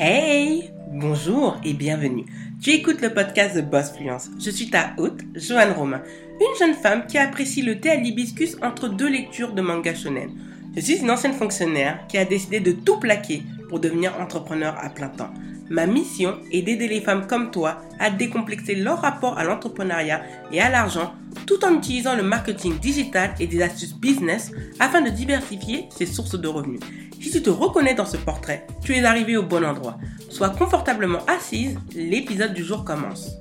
Hey Bonjour et bienvenue. Tu écoutes le podcast de Boss Fluence. Je suis ta hôte, Joanne Romain, une jeune femme qui apprécie le thé à l'hibiscus entre deux lectures de manga shonen. Je suis une ancienne fonctionnaire qui a décidé de tout plaquer pour devenir entrepreneur à plein temps. Ma mission est d'aider les femmes comme toi à décomplexer leur rapport à l'entrepreneuriat et à l'argent tout en utilisant le marketing digital et des astuces business afin de diversifier ses sources de revenus. Si tu te reconnais dans ce portrait, tu es arrivé au bon endroit. Sois confortablement assise, l'épisode du jour commence.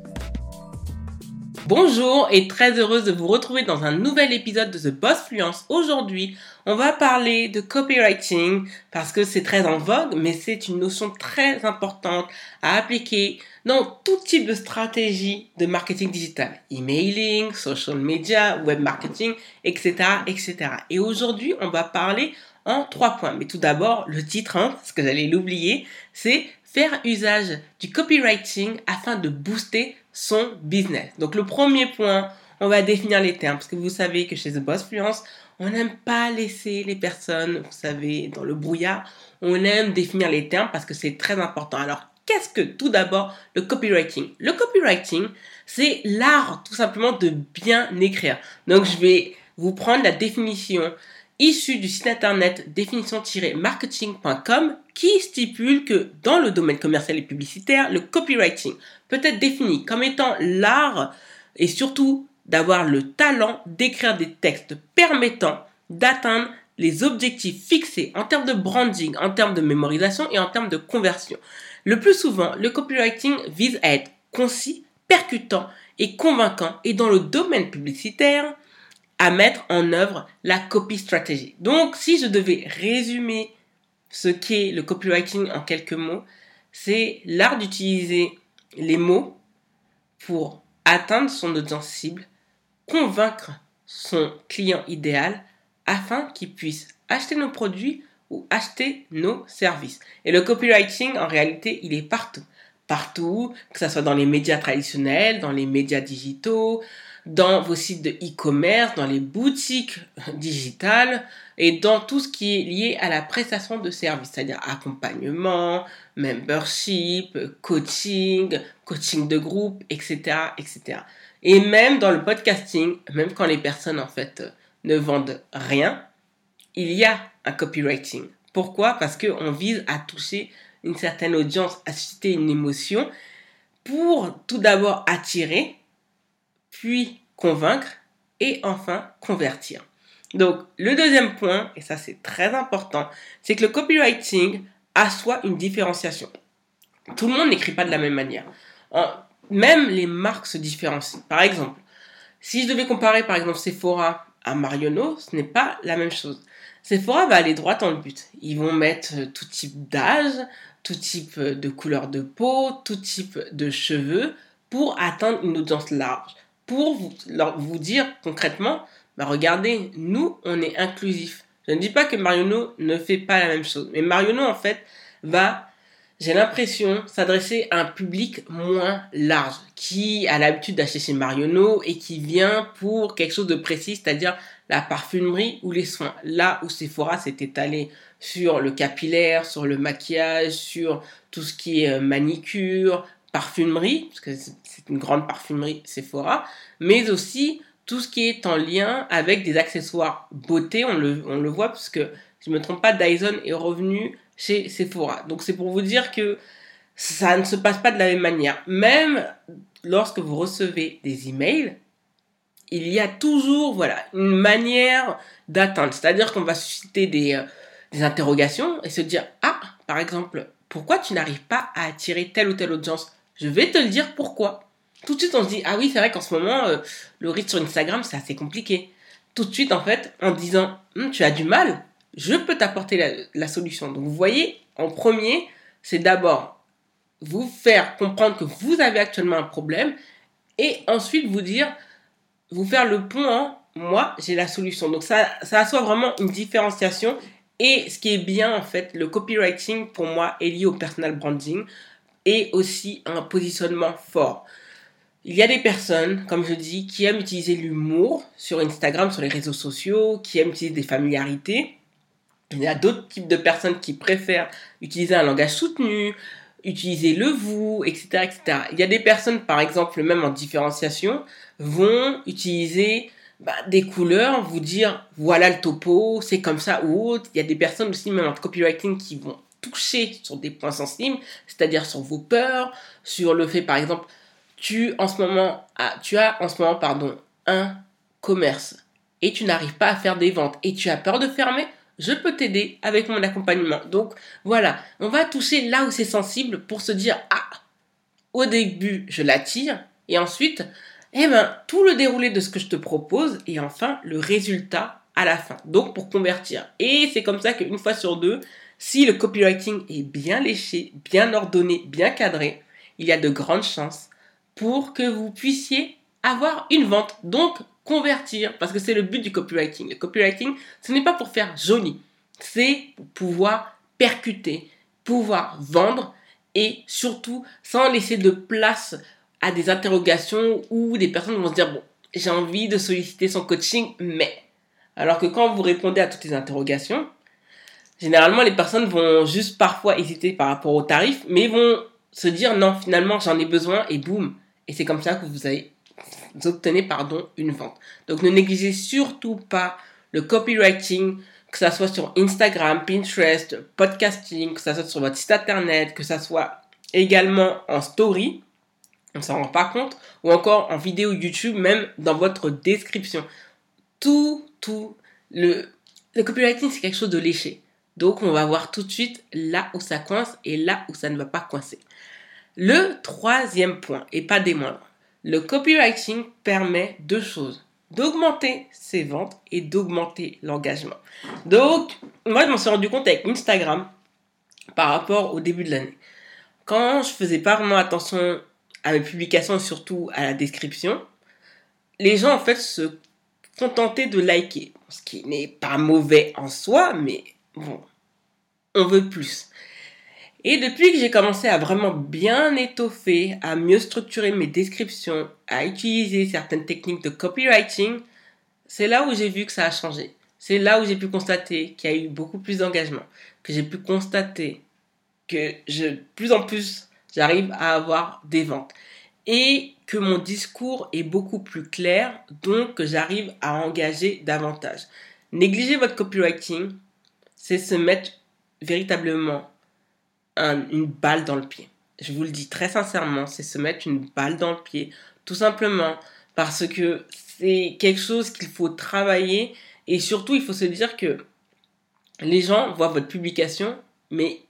Bonjour et très heureuse de vous retrouver dans un nouvel épisode de The Boss Fluence. Aujourd'hui, on va parler de copywriting parce que c'est très en vogue, mais c'est une notion très importante à appliquer dans tout type de stratégie de marketing digital. Emailing, social media, web marketing, etc., etc. Et aujourd'hui, on va parler en trois points. Mais tout d'abord, le titre, hein, parce que j'allais l'oublier, c'est faire usage du copywriting afin de booster son business. Donc le premier point, on va définir les termes, parce que vous savez que chez The Boss Fluence, on n'aime pas laisser les personnes, vous savez, dans le brouillard. On aime définir les termes parce que c'est très important. Alors, qu'est-ce que tout d'abord le copywriting? Le copywriting, c'est l'art tout simplement de bien écrire. Donc, je vais vous prendre la définition issue du site internet définition-marketing.com qui stipule que dans le domaine commercial et publicitaire, le copywriting peut être défini comme étant l'art et surtout d'avoir le talent d'écrire des textes permettant d'atteindre les objectifs fixés en termes de branding, en termes de mémorisation et en termes de conversion. Le plus souvent, le copywriting vise à être concis, percutant et convaincant et dans le domaine publicitaire, à mettre en œuvre la copy stratégie. Donc, si je devais résumer ce qu'est le copywriting en quelques mots, c'est l'art d'utiliser les mots pour atteindre son audience cible, convaincre son client idéal afin qu'il puisse acheter nos produits ou acheter nos services. Et le copywriting, en réalité, il est partout. Partout, que ce soit dans les médias traditionnels, dans les médias digitaux, dans vos sites de e-commerce, dans les boutiques digitales et dans tout ce qui est lié à la prestation de services, c'est-à-dire accompagnement, membership, coaching, coaching de groupe, etc., etc. Et même dans le podcasting, même quand les personnes en fait ne vendent rien, il y a un copywriting. Pourquoi? Parce qu'on vise à toucher une certaine audience, à susciter une émotion pour tout d'abord attirer puis convaincre et enfin convertir. Donc le deuxième point, et ça c'est très important, c'est que le copywriting assoit une différenciation. Tout le monde n'écrit pas de la même manière. même les marques se différencient. Par exemple, si je devais comparer par exemple Sephora à Marionneau, ce n'est pas la même chose. Sephora va aller droit dans le but. Ils vont mettre tout type d'âge, tout type de couleur de peau, tout type de cheveux pour atteindre une audience large pour vous, dire concrètement, bah regardez, nous, on est inclusif. Je ne dis pas que Marionneau ne fait pas la même chose, mais Marionneau, en fait, va, j'ai l'impression, s'adresser à un public moins large, qui a l'habitude d'acheter chez Marionneau et qui vient pour quelque chose de précis, c'est-à-dire la parfumerie ou les soins. Là où Sephora s'est étalé sur le capillaire, sur le maquillage, sur tout ce qui est euh, manicure, parfumerie, parce que c'est une grande parfumerie Sephora, mais aussi tout ce qui est en lien avec des accessoires beauté. On le, on le voit parce que, si je ne me trompe pas, Dyson est revenu chez Sephora. Donc c'est pour vous dire que ça ne se passe pas de la même manière. Même lorsque vous recevez des emails, il y a toujours voilà, une manière d'atteindre. C'est-à-dire qu'on va susciter des, euh, des interrogations et se dire Ah, par exemple, pourquoi tu n'arrives pas à attirer telle ou telle audience? Je vais te le dire pourquoi. Tout de suite, on se dit, ah oui, c'est vrai qu'en ce moment, euh, le rythme sur Instagram, c'est assez compliqué. Tout de suite, en fait, en disant, hum, tu as du mal, je peux t'apporter la, solution. Donc, vous voyez, en premier, c'est d'abord vous faire comprendre que vous avez actuellement un problème et ensuite vous dire, vous faire le pont en, moi, j'ai la solution. Donc, ça, ça assoit vraiment une différenciation. Et ce qui est bien, en fait, le copywriting, pour moi, est lié au personal branding et aussi un positionnement fort. Il y a des personnes, comme je dis, qui aiment utiliser l'humour sur Instagram, sur les réseaux sociaux, qui aiment utiliser des familiarités. Il y a d'autres types de personnes qui préfèrent utiliser un langage soutenu, utiliser le vous, etc., etc. Il y a des personnes, par exemple, même en différenciation, vont utiliser bah, des couleurs, vous dire voilà le topo, c'est comme ça ou autre. Il y a des personnes aussi, même en copywriting, qui vont toucher sur des points sensibles, c'est-à-dire sur vos peurs, sur le fait, par exemple, moment, tu as en ce moment, pardon, un commerce et tu n'arrives pas à faire des ventes et tu as peur de fermer, je peux t'aider avec mon accompagnement. Donc voilà, on va toucher là où c'est sensible pour se dire ah, au début je l'attire et ensuite eh ben tout le déroulé de ce que je te propose et enfin le résultat à la fin. Donc pour convertir. Et c'est comme ça qu'une fois sur deux, si le copywriting est bien léché, bien ordonné, bien cadré, il y a de grandes chances pour que vous puissiez avoir une vente. Donc convertir, parce que c'est le but du copywriting. Le copywriting, ce n'est pas pour faire joli, c'est pour pouvoir percuter, pouvoir vendre et surtout sans laisser de place à des interrogations où des personnes vont se dire, bon, j'ai envie de solliciter son coaching, mais... Alors que quand vous répondez à toutes les interrogations, généralement les personnes vont juste parfois hésiter par rapport au tarif, mais vont se dire non, finalement j'en ai besoin et boum. Et c'est comme ça que vous avez vous obtenez pardon, une vente. Donc ne négligez surtout pas le copywriting, que ça soit sur Instagram, Pinterest, podcasting, que ça soit sur votre site internet, que ça soit également en story, on s'en rend pas compte, ou encore en vidéo YouTube, même dans votre description. Tout, tout, le, le copywriting, c'est quelque chose de léché. Donc, on va voir tout de suite là où ça coince et là où ça ne va pas coincer. Le troisième point, et pas des moindres, le copywriting permet deux choses. D'augmenter ses ventes et d'augmenter l'engagement. Donc, moi, je m'en suis rendu compte avec Instagram par rapport au début de l'année. Quand je faisais pas vraiment attention à mes publications surtout à la description, les gens, en fait, se contentaient de liker. Ce qui n'est pas mauvais en soi, mais bon, on veut plus. Et depuis que j'ai commencé à vraiment bien étoffer, à mieux structurer mes descriptions, à utiliser certaines techniques de copywriting, c'est là où j'ai vu que ça a changé. C'est là où j'ai pu constater qu'il y a eu beaucoup plus d'engagement, que j'ai pu constater que je, plus en plus, j'arrive à avoir des ventes et que mon discours est beaucoup plus clair, donc que j'arrive à engager davantage. Négliger votre copywriting, c'est se mettre véritablement une balle dans le pied. Je vous le dis très sincèrement, c'est se mettre une balle dans le pied, tout simplement parce que c'est quelque chose qu'il faut travailler et surtout il faut se dire que les gens voient votre publication, mais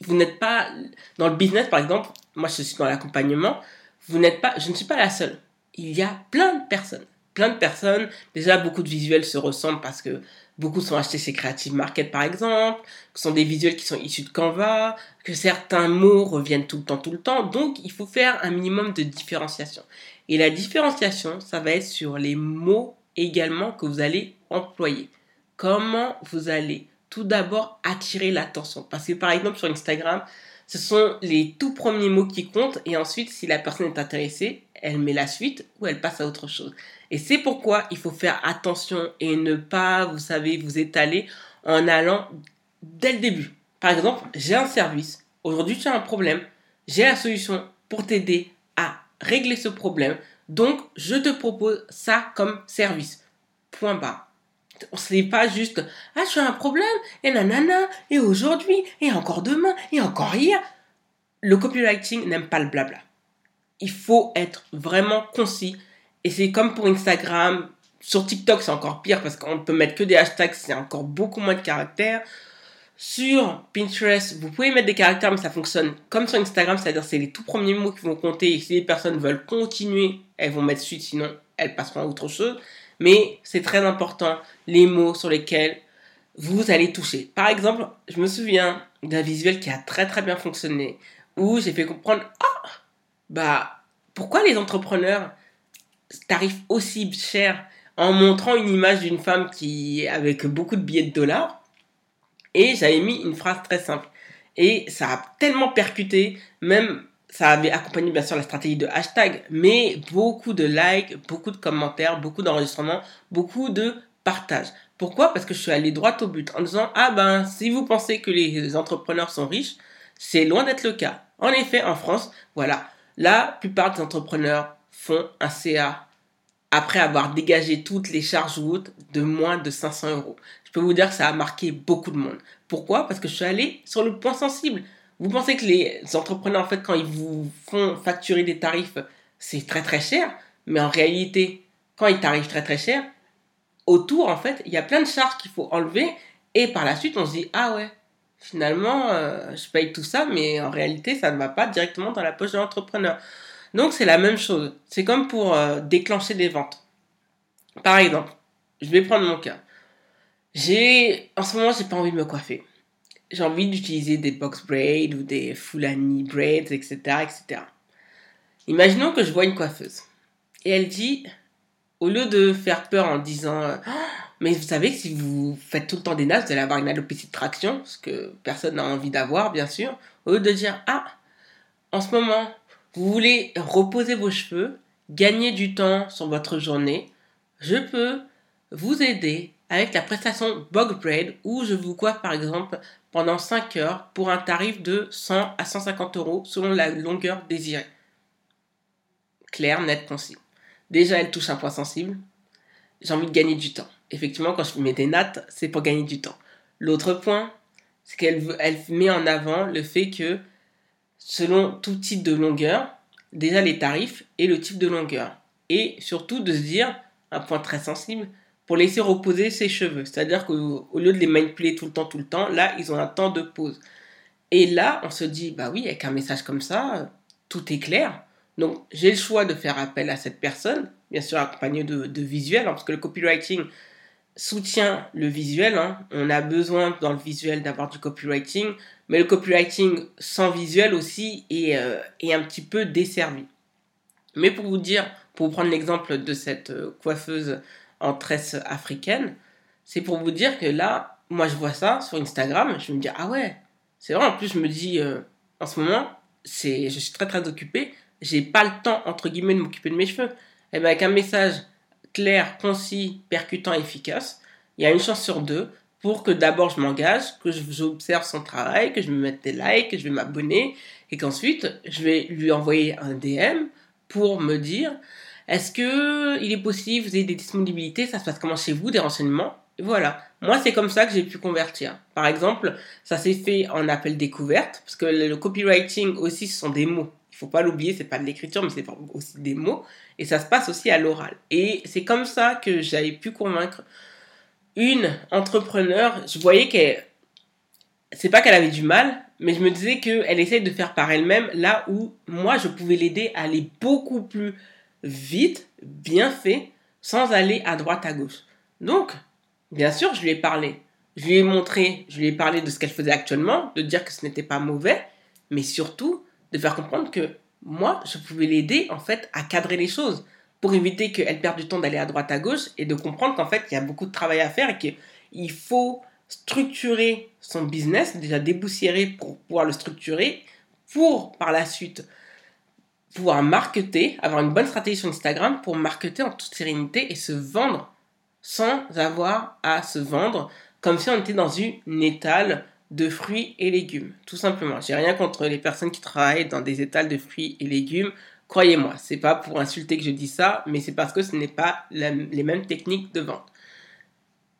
vous n'êtes pas dans le business par exemple. Moi, je suis dans l'accompagnement. Vous n'êtes pas, je ne suis pas la seule. Il y a plein de personnes, plein de personnes. Déjà, beaucoup de visuels se ressemblent parce que Beaucoup sont achetés chez Creative Market par exemple, ce sont des visuels qui sont issus de Canva, que certains mots reviennent tout le temps, tout le temps. Donc il faut faire un minimum de différenciation. Et la différenciation, ça va être sur les mots également que vous allez employer. Comment vous allez tout d'abord attirer l'attention. Parce que par exemple sur Instagram, ce sont les tout premiers mots qui comptent et ensuite si la personne est intéressée, elle met la suite ou elle passe à autre chose. Et c'est pourquoi il faut faire attention et ne pas, vous savez, vous étaler en allant dès le début. Par exemple, j'ai un service, aujourd'hui tu as un problème, j'ai la solution pour t'aider à régler ce problème, donc je te propose ça comme service. Point bas. Ce n'est pas juste ah j'ai un problème? Et nanana et aujourd'hui et encore demain et encore hier. Le copywriting n'aime pas le blabla il faut être vraiment concis. Et c'est comme pour Instagram. Sur TikTok, c'est encore pire parce qu'on ne peut mettre que des hashtags, c'est encore beaucoup moins de caractères. Sur Pinterest, vous pouvez mettre des caractères, mais ça fonctionne comme sur Instagram, c'est-à-dire c'est les tout premiers mots qui vont compter. Et si les personnes veulent continuer, elles vont mettre suite, sinon elles passeront à autre chose. Mais c'est très important, les mots sur lesquels vous allez toucher. Par exemple, je me souviens d'un visuel qui a très très bien fonctionné, où j'ai fait comprendre, ah, bah, pourquoi les entrepreneurs tarifent aussi cher en montrant une image d'une femme qui avec beaucoup de billets de dollars? Et j'avais mis une phrase très simple. Et ça a tellement percuté même ça avait accompagné bien sûr la stratégie de hashtag mais beaucoup de likes beaucoup de commentaires beaucoup d'enregistrements beaucoup de partages pourquoi? Parce que je suis allé droit au but en disant ah ben si vous pensez que les entrepreneurs sont riches c'est loin d'être le cas En effet, en France, voilà, la plupart des entrepreneurs font un CA après avoir dégagé toutes les charges routes de moins de 500 euros. Je peux vous dire que ça a marqué beaucoup de monde. Pourquoi? Parce que je suis allé sur le point sensible. Vous pensez que les entrepreneurs, en fait, quand ils vous font facturer des tarifs, c'est très très cher, mais en réalité, quand ils tarifent très très cher, autour, en fait, il y a plein de charges qu'il faut enlever, et par la suite, on se dit, ah ouais, finalement, euh, je paye tout ça, mais en réalité, ça ne va pas directement dans la poche de l'entrepreneur. Donc c'est la même chose. C'est comme pour euh, déclencher des ventes. Par exemple, je vais prendre mon cas. J'ai, en ce moment, j'ai pas envie de me coiffer. J'ai envie d'utiliser des box braids ou des fulani braids, etc., etc. Imaginons que je vois une coiffeuse et elle dit, au lieu de faire peur en disant, oh, mais vous savez si vous faites tout le temps des nasses, vous allez avoir une alopécie de traction, ce que personne n'a envie d'avoir, bien sûr. Au lieu de dire, ah, en ce moment, vous voulez reposer vos cheveux, gagner du temps sur votre journée, je peux vous aider avec la prestation Bog Braid où je vous coiffe par exemple pendant 5 heures pour un tarif de 100 à 150 euros selon la longueur désirée. Clair, net, concis. Déjà, elle touche un point sensible. J'ai envie de gagner du temps. Effectivement, quand je mets des nattes, c'est pour gagner du temps. L'autre point, c'est qu'elle elle met en avant le fait que selon tout type de longueur, déjà les tarifs et le type de longueur. Et surtout de se dire, un point très sensible, pour laisser reposer ses cheveux. C'est-à-dire qu'au lieu de les manipuler tout le temps, tout le temps, là, ils ont un temps de pause. Et là, on se dit, bah oui, avec un message comme ça, tout est clair. Donc, j'ai le choix de faire appel à cette personne, bien sûr accompagné de, de visuels, hein, parce que le copywriting, soutient le visuel. Hein. On a besoin dans le visuel d'avoir du copywriting, mais le copywriting sans visuel aussi est, euh, un petit peu desservi. Mais pour vous dire, pour vous prendre l'exemple de cette euh, coiffeuse en tresse africaine, c'est pour vous dire que là, moi je vois ça sur Instagram, je me dis ah ouais, c'est vrai. En plus, je me dis euh, en ce moment, c'est, je suis très très occupé, j'ai pas le temps entre guillemets de m'occuper de mes cheveux. Et eh bien avec un message clair, concis, percutant, efficace, il y a une chance sur deux pour que d'abord je m'engage, que j'observe son travail, que je me mette des likes, que je vais m'abonner et qu'ensuite je vais lui envoyer un DM pour me dire est-ce que il est possible, vous avez des disponibilités, ça se passe comment chez vous, des renseignements? Voilà. Moi, c'est comme ça que j'ai pu convertir. Par exemple, ça s'est fait en appel découverte, parce que le copywriting aussi, ce sont des mots faut pas l'oublier, c'est pas de l'écriture, mais c'est aussi des mots. Et ça se passe aussi à l'oral. Et c'est comme ça que j'avais pu convaincre une entrepreneur. Je voyais qu'elle, c'est pas qu'elle avait du mal, mais je me disais qu'elle essaye de faire par elle-même là où moi je pouvais l'aider à aller beaucoup plus vite, bien fait, sans aller à droite à gauche. Donc, bien sûr, je lui ai parlé. Je lui ai montré, je lui ai parlé de ce qu'elle faisait actuellement, de dire que ce n'était pas mauvais, mais surtout de faire comprendre que moi, je pouvais l'aider en fait à cadrer les choses pour éviter qu'elle perde du temps d'aller à droite à gauche et de comprendre qu'en fait, il y a beaucoup de travail à faire et qu'il faut structurer son business, déjà déboussiérer pour pouvoir le structurer, pour par la suite pouvoir marketer, avoir une bonne stratégie sur Instagram pour marketer en toute sérénité et se vendre sans avoir à se vendre comme si on était dans une étale de fruits et légumes, tout simplement. J'ai rien contre les personnes qui travaillent dans des étals de fruits et légumes. Croyez-moi, c'est pas pour insulter que je dis ça, mais c'est parce que ce n'est pas les mêmes techniques de vente.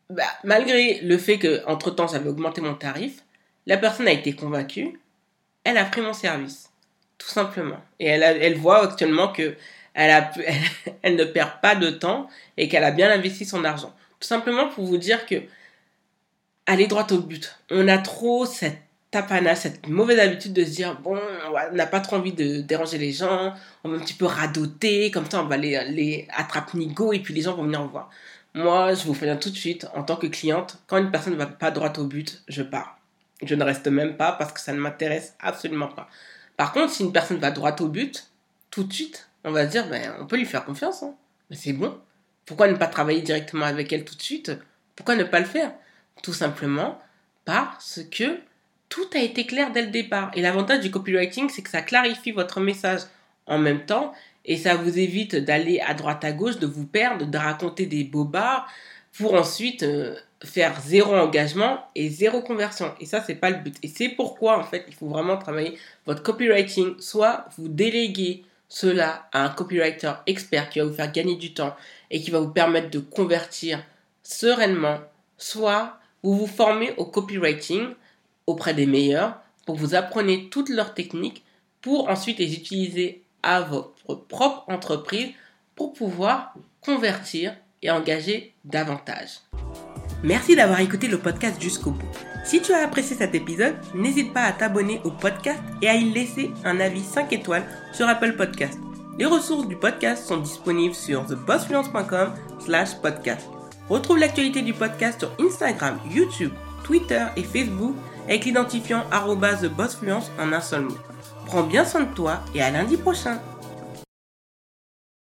Bah, malgré le fait que entre temps j'avais augmenté mon tarif, la personne a été convaincue, elle a pris mon service, tout simplement. Et elle, voit actuellement que elle, a, elle ne perd pas de temps et qu'elle a bien investi son argent. Tout simplement pour vous dire que aller droit au but. On a trop cette tapana, cette mauvaise habitude de se dire bon, on n'a pas trop envie de déranger les gens, on va un petit peu radoter, comme ça on va les, les attraper nigo et puis les gens vont venir en voir. Moi, je vous préviens tout de suite, en tant que cliente, quand une personne ne va pas droit au but, je pars. Je ne reste même pas parce que ça ne m'intéresse absolument pas. Par contre, si une personne va droit au but, tout de suite, on va se dire, ben, on peut lui faire confiance. Hein. Mais c'est bon. Pourquoi ne pas travailler directement avec elle tout de suite? Pourquoi ne pas le faire? Tout simplement parce que tout a été clair dès le départ. Et l'avantage du copywriting, c'est que ça clarifie votre message en même temps et ça vous évite d'aller à droite à gauche, de vous perdre, de raconter des bobards. Pour ensuite euh, faire zéro engagement et zéro conversion. Et ça, c'est pas le but. Et c'est pourquoi, en fait, il faut vraiment travailler votre copywriting. Soit vous déléguez cela à un copywriter expert qui va vous faire gagner du temps et qui va vous permettre de convertir sereinement, soit vous vous formez au copywriting auprès des meilleurs pour que vous appreniez toutes leurs techniques pour ensuite les utiliser à votre propre entreprise pour pouvoir convertir et engager davantage. Merci d'avoir écouté le podcast jusqu'au bout. Si tu as apprécié cet épisode, n'hésite pas à t'abonner au podcast et à y laisser un avis 5 étoiles sur Apple Podcast. Les ressources du podcast sont disponibles sur thebossfluence.com slash podcast. Retrouve l'actualité du podcast sur Instagram, YouTube, Twitter et Facebook avec l'identifiant TheBossFluence en un seul mot. Prends bien soin de toi et à lundi prochain